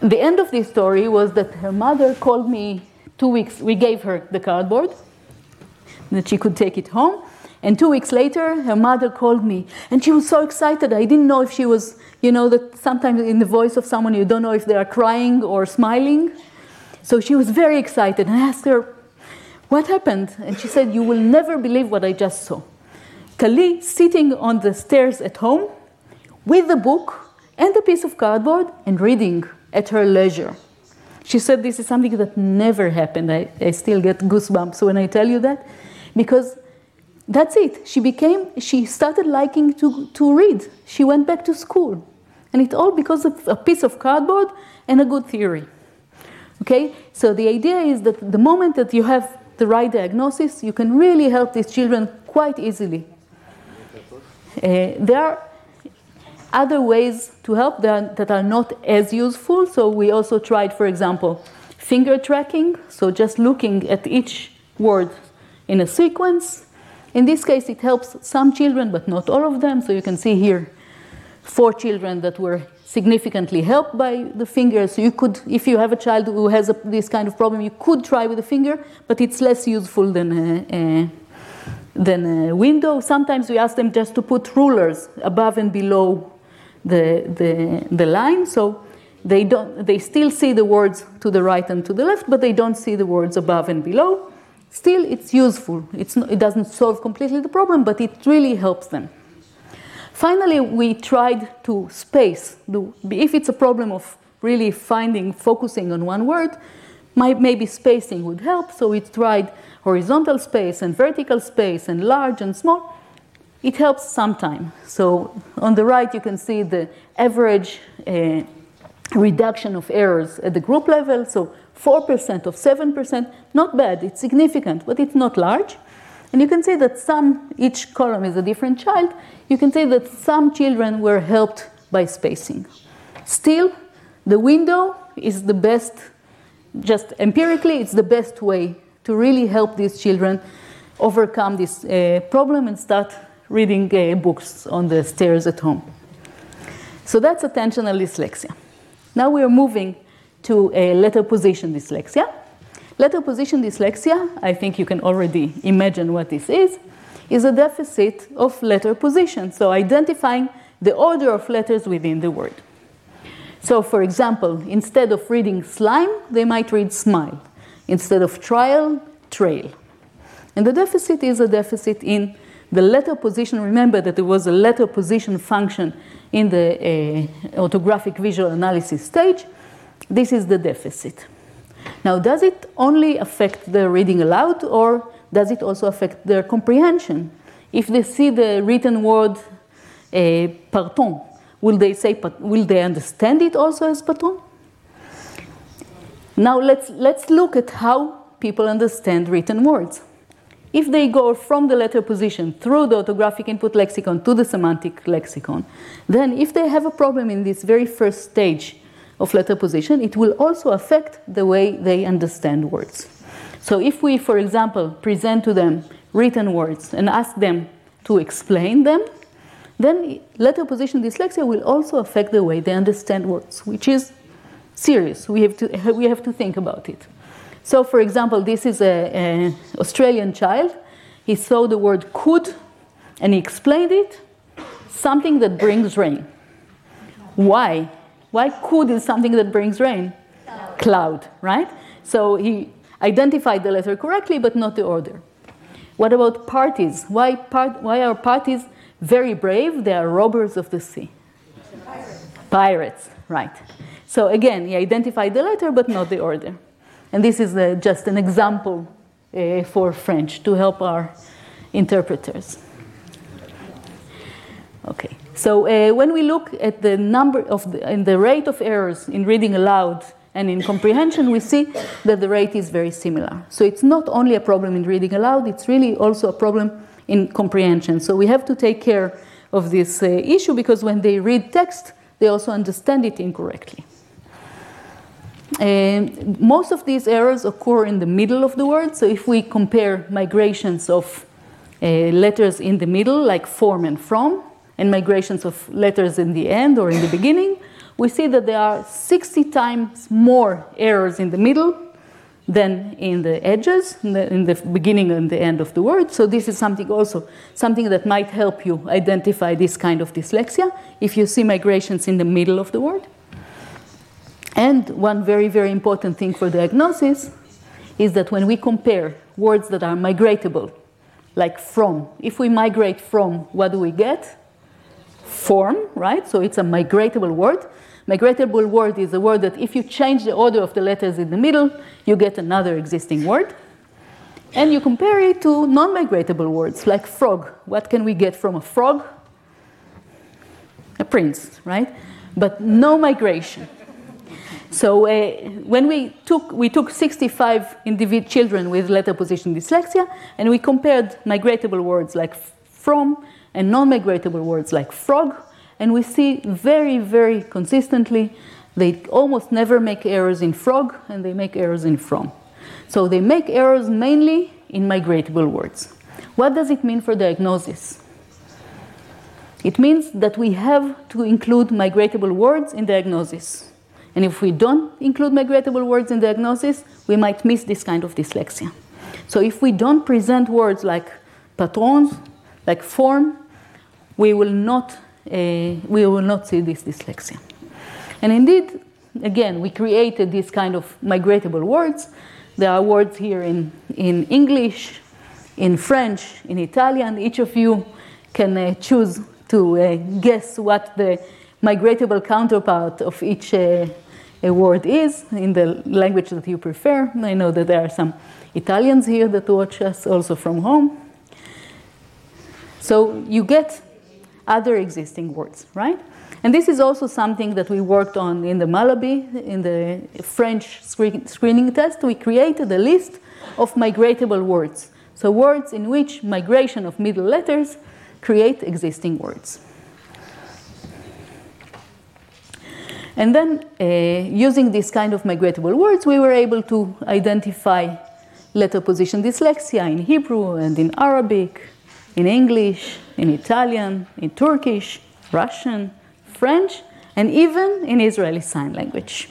The end of this story was that her mother called me two weeks, we gave her the cardboard, that she could take it home. And two weeks later, her mother called me, and she was so excited. I didn't know if she was, you know, that sometimes in the voice of someone you don't know if they are crying or smiling. So she was very excited. And I asked her, What happened? And she said, You will never believe what I just saw. Tali sitting on the stairs at home with a book and a piece of cardboard and reading at her leisure. She said this is something that never happened. I, I still get goosebumps when I tell you that because that's it. She became, she started liking to, to read. She went back to school. And it all because of a piece of cardboard and a good theory. Okay? So the idea is that the moment that you have the right diagnosis, you can really help these children quite easily. Uh, there are other ways to help that, that are not as useful. So we also tried, for example, finger tracking. So just looking at each word in a sequence. In this case, it helps some children, but not all of them. So you can see here four children that were significantly helped by the finger. So you could, if you have a child who has a, this kind of problem, you could try with a finger, but it's less useful than a, a, than a window. Sometimes we ask them just to put rulers above and below the, the, the line. So they, don't, they still see the words to the right and to the left, but they don't see the words above and below. Still, it's useful. It's it doesn't solve completely the problem, but it really helps them. Finally, we tried to space. The, if it's a problem of really finding, focusing on one word, maybe spacing would help. So we tried horizontal space and vertical space and large and small it helps sometime. So on the right, you can see the average uh, reduction of errors at the group level. So 4% of 7%, not bad, it's significant, but it's not large. And you can see that some, each column is a different child. You can see that some children were helped by spacing. Still, the window is the best, just empirically, it's the best way to really help these children overcome this uh, problem and start reading uh, books on the stairs at home. So that's attentional dyslexia. Now we are moving to a letter position dyslexia. Letter position dyslexia, I think you can already imagine what this is, is a deficit of letter position, so identifying the order of letters within the word. So, for example, instead of reading slime, they might read smile. Instead of trial, trail. And the deficit is a deficit in the letter position, remember that there was a letter position function in the uh, orthographic visual analysis stage. This is the deficit. Now, does it only affect the reading aloud or does it also affect their comprehension? If they see the written word uh, parton, will they say, will they understand it also as parton? Now let's, let's look at how people understand written words. If they go from the letter position through the orthographic input lexicon to the semantic lexicon, then if they have a problem in this very first stage of letter position, it will also affect the way they understand words. So if we, for example, present to them written words and ask them to explain them, then letter position dyslexia will also affect the way they understand words, which is serious. We have to, we have to think about it. So, for example, this is an Australian child. He saw the word could and he explained it something that brings rain. Why? Why could is something that brings rain? Cloud. Cloud, right? So he identified the letter correctly, but not the order. What about parties? Why, part, why are parties very brave? They are robbers of the sea. Pirates. Pirates, right. So again, he identified the letter, but not the order. And this is uh, just an example uh, for French to help our interpreters. Okay, so uh, when we look at the number of the, and the rate of errors in reading aloud and in comprehension, we see that the rate is very similar. So it's not only a problem in reading aloud, it's really also a problem in comprehension. So we have to take care of this uh, issue because when they read text, they also understand it incorrectly. Um, most of these errors occur in the middle of the word. So if we compare migrations of uh, letters in the middle, like form and from, and migrations of letters in the end or in the beginning, we see that there are 60 times more errors in the middle than in the edges, in the, in the, beginning and the end of the word. So this is something also, something that might help you identify this kind of dyslexia if you see migrations in the middle of the word. And one very, very important thing for diagnosis is that when we compare words that are migratable like from. If we migrate from, what do we get? Form, right? So it's a migratable word. Migratable word is a word that if you change the order of the letters in the middle, you get another existing word. And you compare it to non migratable words like frog. What can we get from a frog? A prince, right? But no migration. So uh, when we took, we took 65 individual children with letter position dyslexia, and we compared migratable words like from and non-migratable words like frog, and we see very, very consistently they almost never make errors in frog, and they make errors in from. So they make errors mainly in migratable words. What does it mean for diagnosis? It means that we have to include migratable words in diagnosis. And if we don't include migratable words in diagnosis, we might miss this kind of dyslexia. So if we don't present words like patrons, like form, we will not, uh, we will not see this dyslexia. And indeed, again, we created this kind of migratable words. There are words here in, in English, in French, in Italian. Each of you can uh, choose to uh, guess what the migratable counterpart of each uh, word is in the language that you prefer. I know that there are some Italians here that watch us also from home. So you get other existing words, right? And this is also something that we worked on in the Malaby, in the French screening test. We created a list of migratable words. So words in which migration of middle letters create existing words. And then, uh, using this kind of migratable words, we were able to identify letter position dyslexia in Hebrew and in Arabic, in English, in Italian, in Turkish, Russian, French, and even in Israeli Sign Language.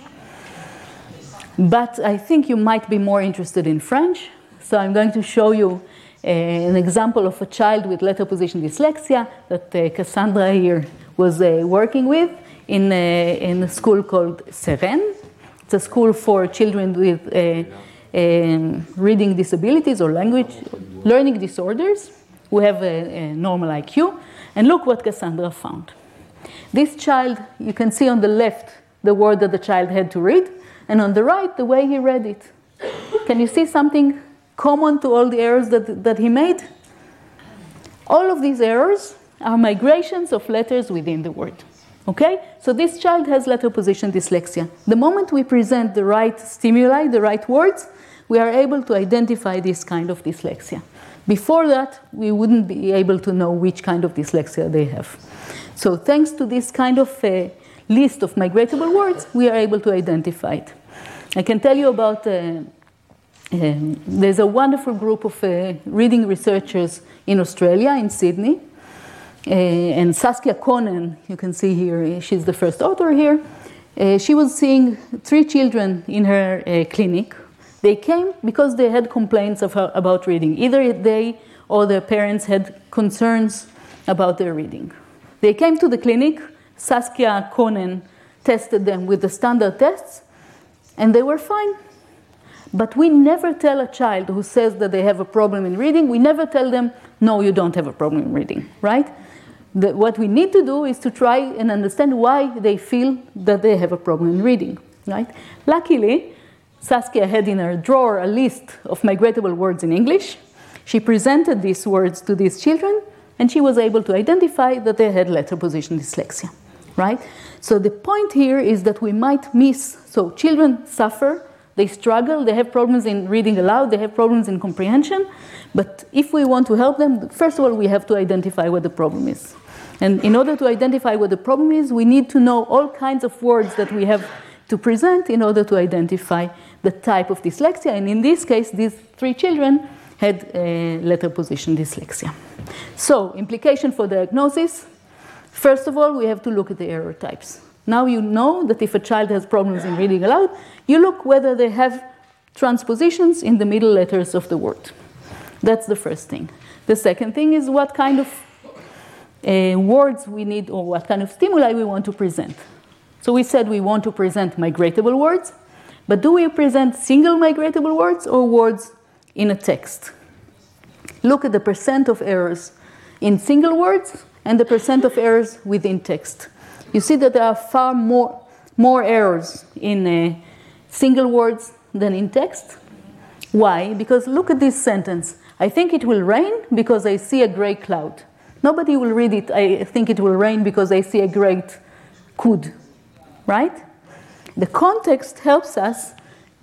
But I think you might be more interested in French, so I'm going to show you uh, an example of a child with letter position dyslexia that uh, Cassandra here was uh, working with in a, in a school called Seren. It's a school for children with reading disabilities or language learning disorders who have a, a normal IQ. And look what Cassandra found. This child, you can see on the left the word that the child had to read, and on the right, the way he read it. Can you see something common to all the errors that, that he made? All of these errors are migrations of letters within the word. Okay? So this child has letter position dyslexia. The moment we present the right stimuli, the right words, we are able to identify this kind of dyslexia. Before that, we wouldn't be able to know which kind of dyslexia they have. So thanks to this kind of uh, list of migratable words, we are able to identify it. I can tell you about uh, um, there's a wonderful group of uh, reading researchers in Australia, in Sydney. Uh, and Saskia Kohnen, you can see here, she's the first author here. She was seeing three children in her clinic. They came because they had complaints her, about reading. Either they or their parents had concerns about their reading. They came to the clinic. Saskia Kohnen tested them with the standard tests, and they were fine. But we never tell a child who says that they have a problem in reading, we never tell them, no, you don't have a problem in reading, right? The, what we need to do is to try and understand why they feel that they have a problem in reading, right? Luckily, Saskia had in her drawer a list of migratable words in English. She presented these words to these children, and she was able to identify that they had letter position dyslexia, right? So the point here is that we might miss, so children suffer they struggle, they have problems in reading aloud, they have problems in comprehension. But if we want to help them, first of all, we have to identify what the problem is. And in order to identify what the problem is, we need to know all kinds of words that we have to present in order to identify the type of dyslexia. And in this case, these three children had letter position dyslexia. So, implication for diagnosis first of all, we have to look at the error types. Now you know that if a child has problems in reading aloud, you look whether they have transpositions in the middle letters of the word. That's the first thing. The second thing is what kind of uh, words we need or what kind of stimuli we want to present. So we said we want to present migratable words, but do we present single migratable words or words in a text? look at the percent of errors in single words and the percent of errors within text. You see that there are far more, more errors in uh, single words than in text. Why? Because look at this sentence. I think it will rain because I see a gray cloud. Nobody will read it, I think it will rain because I see a great could. Right? The context helps us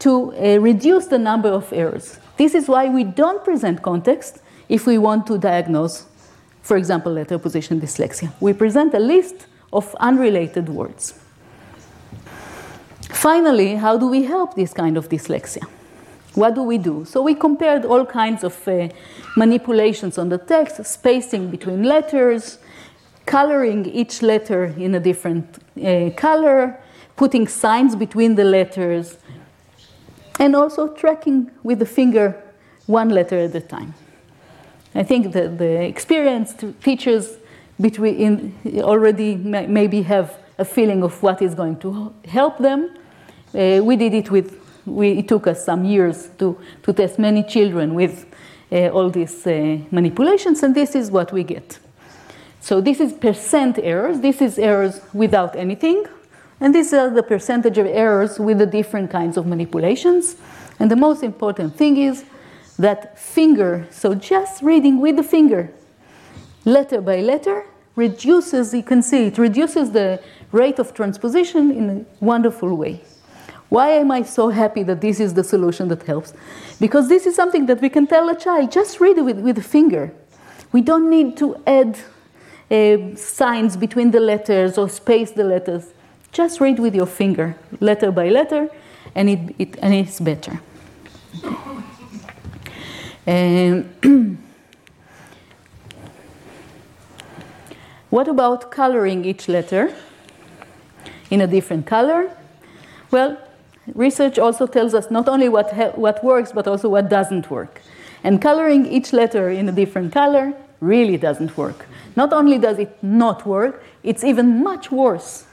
to uh, reduce the number of errors. This is why we don't present context if we want to diagnose, for example, letter position dyslexia. We present a list of unrelated words. Finally, how do we help this kind of dyslexia? What do we do? So we compared all kinds of uh, manipulations on the text, spacing between letters, coloring each letter in a different uh, color, putting signs between the letters, and also tracking with the finger one letter at a time. I think that the experienced teachers between already maybe have a feeling of what is going to help them. Uh, we did it with, we, it took us some years to, to test many children with uh, all these uh, manipulations, and this is what we get. So this is percent errors. This is errors without anything. And these are the percentage of errors with the different kinds of manipulations. And the most important thing is that finger, so just reading with the finger, letter by letter, reduces, you can see, it reduces the rate of transposition in a wonderful way. Why am I so happy that this is the solution that helps? Because this is something that we can tell a child, just read it with, with the finger. We don't need to add uh, signs between the letters or space the letters. Just read with your finger, letter by letter, and, it, it and it's better. Um, what about coloring each letter in a different color? Well, research also tells us not only what, what works, but also what doesn't work. And coloring each letter in a different color really doesn't work. Not only does it not work, it's even much worse.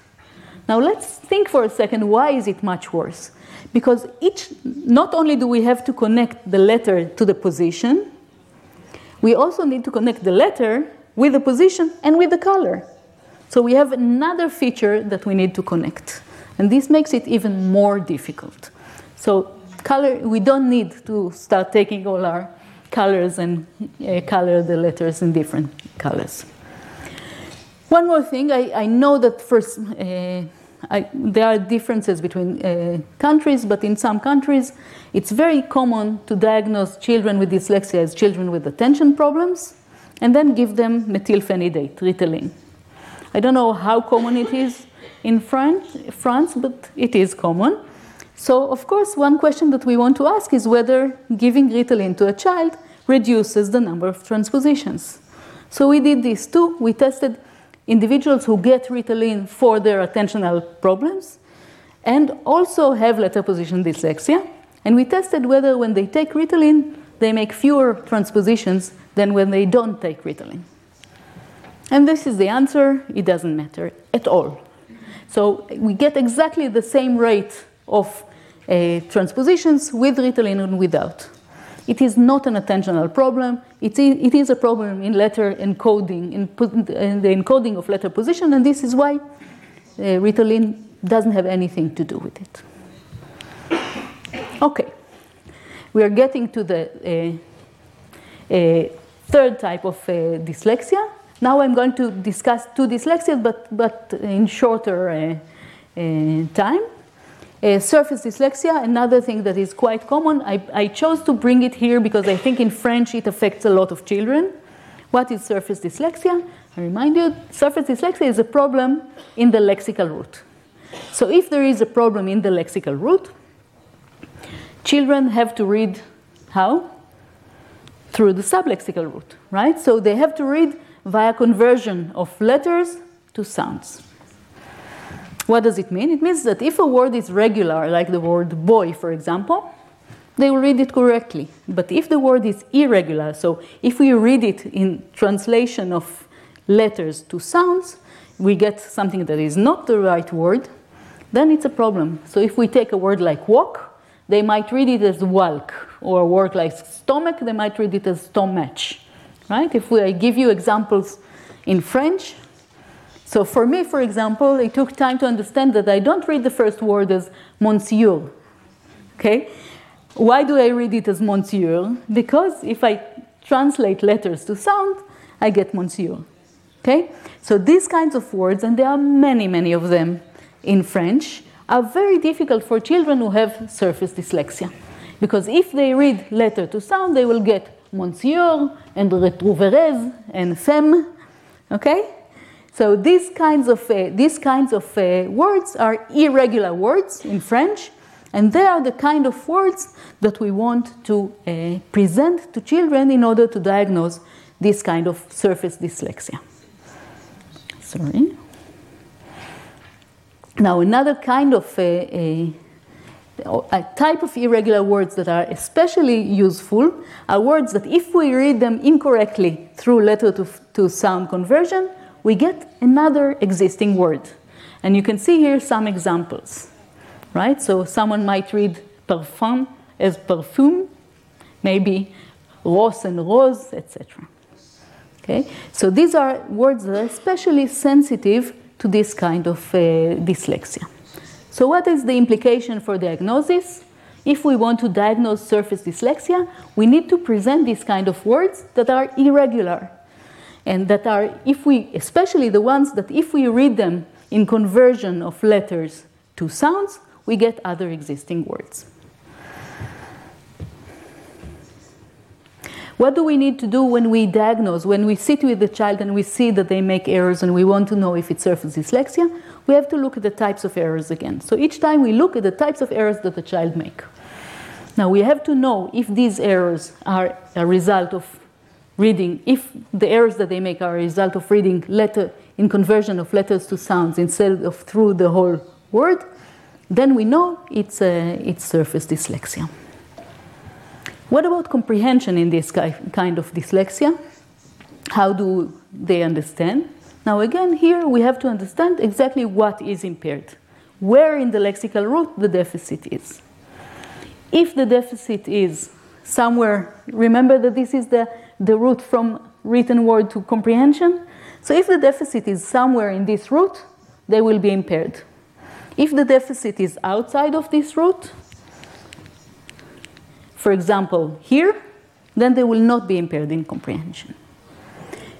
Now let's think for a second why is it much worse? Because each not only do we have to connect the letter to the position, we also need to connect the letter with the position and with the color. So we have another feature that we need to connect. And this makes it even more difficult. So color, we don't need to start taking all our colors and uh, color the letters in different colors. One more thing, I, I know that first, uh, I, there are differences between uh, countries, but in some countries, it's very common to diagnose children with dyslexia as children with attention problems, and then give them methylphenidate, Ritalin. I don't know how common it is in France, France, but it is common. So, of course, one question that we want to ask is whether giving Ritalin to a child reduces the number of transpositions. So, we did this too. We tested individuals who get Ritalin for their attentional problems and also have letter position dyslexia. And we tested whether when they take Ritalin, they make fewer transpositions than when they don't take Ritalin. And this is the answer it doesn't matter at all. So we get exactly the same rate of uh, transpositions with Ritalin and without. It is not an attentional problem. It is, it is a problem in letter encoding, in, in, the encoding of letter position, and this is why uh, Ritalin doesn't have anything to do with it. Okay, we are getting to the uh, uh, third type of uh, dyslexia. Now I'm going to discuss two dyslexias, but, but in shorter uh, uh, time. Uh, surface dyslexia, another thing that is quite common. I, I, chose to bring it here because I think in French it affects a lot of children. What is surface dyslexia? I remind you, surface dyslexia is a problem in the lexical route. So if there is a problem in the lexical route, children have to read how? Through the sublexical route, right? So they have to read via conversion of letters to sounds. What does it mean? It means that if a word is regular, like the word boy, for example, they will read it correctly. But if the word is irregular, so if we read it in translation of letters to sounds, we get something that is not the right word, then it's a problem. So if we take a word like walk, they might read it as walk or a word like stomach, they might read it as stomach, right? If we, I give you examples in French, so for me, for example, it took time to understand that I don't read the first word as monsieur, okay? Why do I read it as monsieur? Because if I translate letters to sound, I get monsieur, okay? So these kinds of words, and there are many, many of them in French, are very difficult for children who have surface dyslexia. Because if they read letter to sound, they will get monsieur and retrouveres and femme, okay? So these kinds of, uh, these kinds of uh, words are irregular words in French, and they are the kind of words that we want to uh, present to children in order to diagnose this kind of surface dyslexia. Sorry. Now, another kind of a, a, type of irregular words that are especially useful are words that, if we read them incorrectly through letter to, to sound conversion, we get another existing word. And you can see here some examples, right? So, someone might read parfum as perfume, maybe rose and rose, etc. Okay? So, these are words that are especially sensitive to this kind of uh, dyslexia. So, what is the implication for diagnosis? If we want to diagnose surface dyslexia, we need to present these kind of words that are irregular and that are, if we, especially the ones that if we read them in conversion of letters to sounds, we get other existing words. What do we need to do when we diagnose, when we sit with the child and we see that they make errors and we want to know if it's surface dyslexia? We have to look at the types of errors again. So each time we look at the types of errors that the child make. Now we have to know if these errors are a result of reading, if the errors that they make are a result of reading letter in conversion of letters to sounds instead of through the whole word, then we know it's, a, it's surface dyslexia. What about comprehension in this kind of dyslexia? How do they understand? Now, again, here we have to understand exactly what is impaired, where in the lexical route the deficit is. If the deficit is somewhere, remember that this is the, the route from written word to comprehension. So, if the deficit is somewhere in this route, they will be impaired. If the deficit is outside of this route, for example, here, then they will not be impaired in comprehension.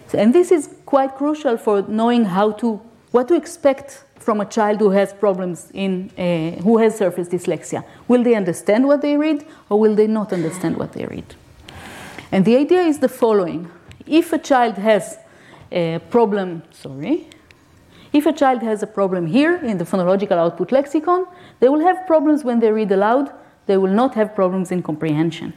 So, and this is quite crucial for knowing how to, what to expect from a child who has problems in, uh, who has surface dyslexia. Will they understand what they read or will they not understand what they read? And the idea is the following. If a child has a problem, sorry, if a child has a problem here in the phonological output lexicon, they will have problems when they read aloud they will not have problems in comprehension.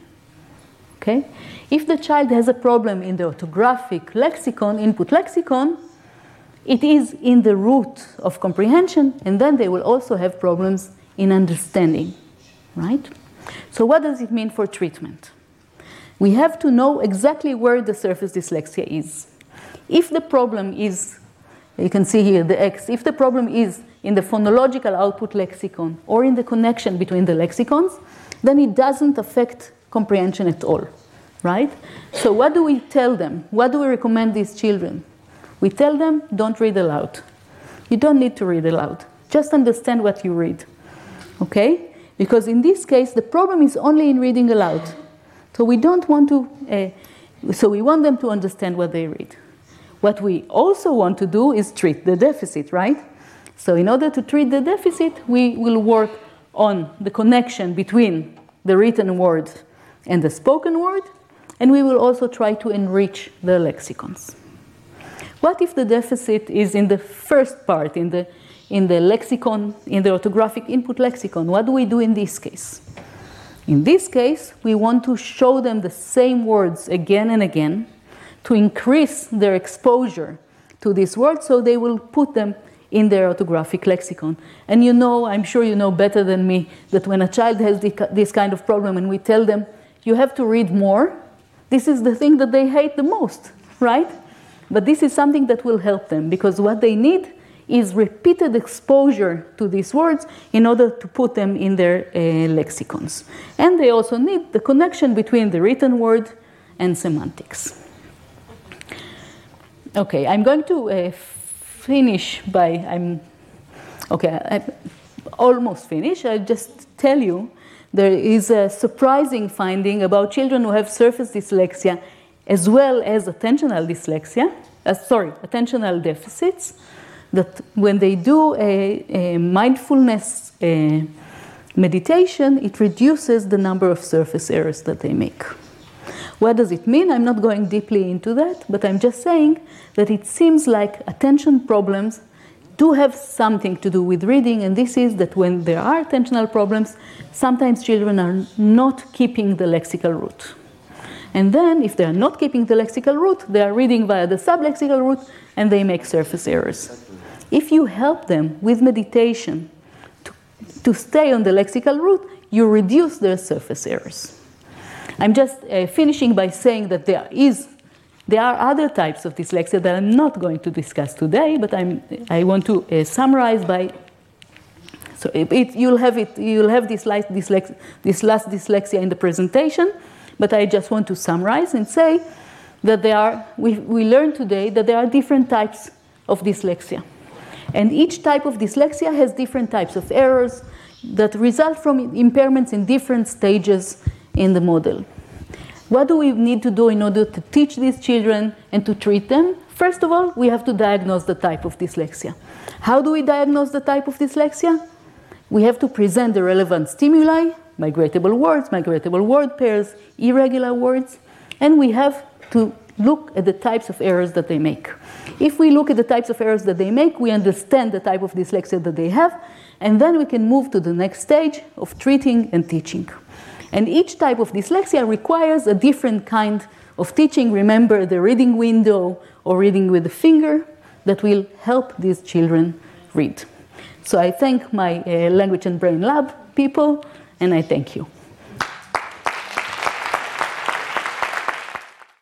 Okay? If the child has a problem in the orthographic lexicon, input lexicon, it is in the route of comprehension, and then they will also have problems in understanding. Right? So, what does it mean for treatment? We have to know exactly where the surface dyslexia is. If the problem is, you can see here the X, if the problem is in the phonological output lexicon or in the connection between the lexicons, then it doesn't affect comprehension at all, right? So, what do we tell them? What do we recommend these children? We tell them, don't read aloud. You don't need to read aloud. Just understand what you read, okay? Because in this case, the problem is only in reading aloud. So, we don't want to, uh, so we want them to understand what they read. What we also want to do is treat the deficit, right? So, in order to treat the deficit, we will work on the connection between the written word and the spoken word, and we will also try to enrich the lexicons. What if the deficit is in the first part, in the, in the lexicon, in the orthographic input lexicon? What do we do in this case? In this case, we want to show them the same words again and again to increase their exposure to these words so they will put them in their orthographic lexicon. And you know, I'm sure you know better than me, that when a child has this kind of problem and we tell them, you have to read more, this is the thing that they hate the most, right? But this is something that will help them because what they need is repeated exposure to these words in order to put them in their uh, lexicons. And they also need the connection between the written word and semantics. Okay, I'm going to uh, finish by, I'm, okay, I almost finished. I'll just tell you there is a surprising finding about children who have surface dyslexia as well as attentional dyslexia, uh, sorry, attentional deficits that when they do a, a mindfulness uh, meditation, it reduces the number of surface errors that they make. What does it mean? I'm not going deeply into that, but I'm just saying that it seems like attention problems do have something to do with reading, and this is that when there are attentional problems, sometimes children are not keeping the lexical route. And then, if they are not keeping the lexical route, they are reading via the sublexical route and they make surface errors. If you help them with meditation to, to stay on the lexical route, you reduce their surface errors. I'm just uh, finishing by saying that there is there are other types of dyslexia that I'm not going to discuss today, but I'm, I want to uh, summarize by. So it, it, you'll have it. You'll have this, last dyslex, this last dyslexia in the presentation, but I just want to summarize and say that there are. We, we learned today that there are different types of dyslexia. And each type of dyslexia has different types of errors that result from impairments in different stages in the model. What do we need to do in order to teach these children and to treat them? First of all, we have to diagnose the type of dyslexia. How do we diagnose the type of dyslexia? We have to present the relevant stimuli, migratable words, migratable word pairs, irregular words, and we have to look at the types of errors that they make. If we look at the types of errors that they make, we understand the type of dyslexia that they have, and then we can move to the next stage of treating and teaching. And each type of dyslexia requires a different kind of teaching. Remember the reading window or reading with the finger that will help these children read. So I thank my uh, Language and Brain Lab people, and I thank you.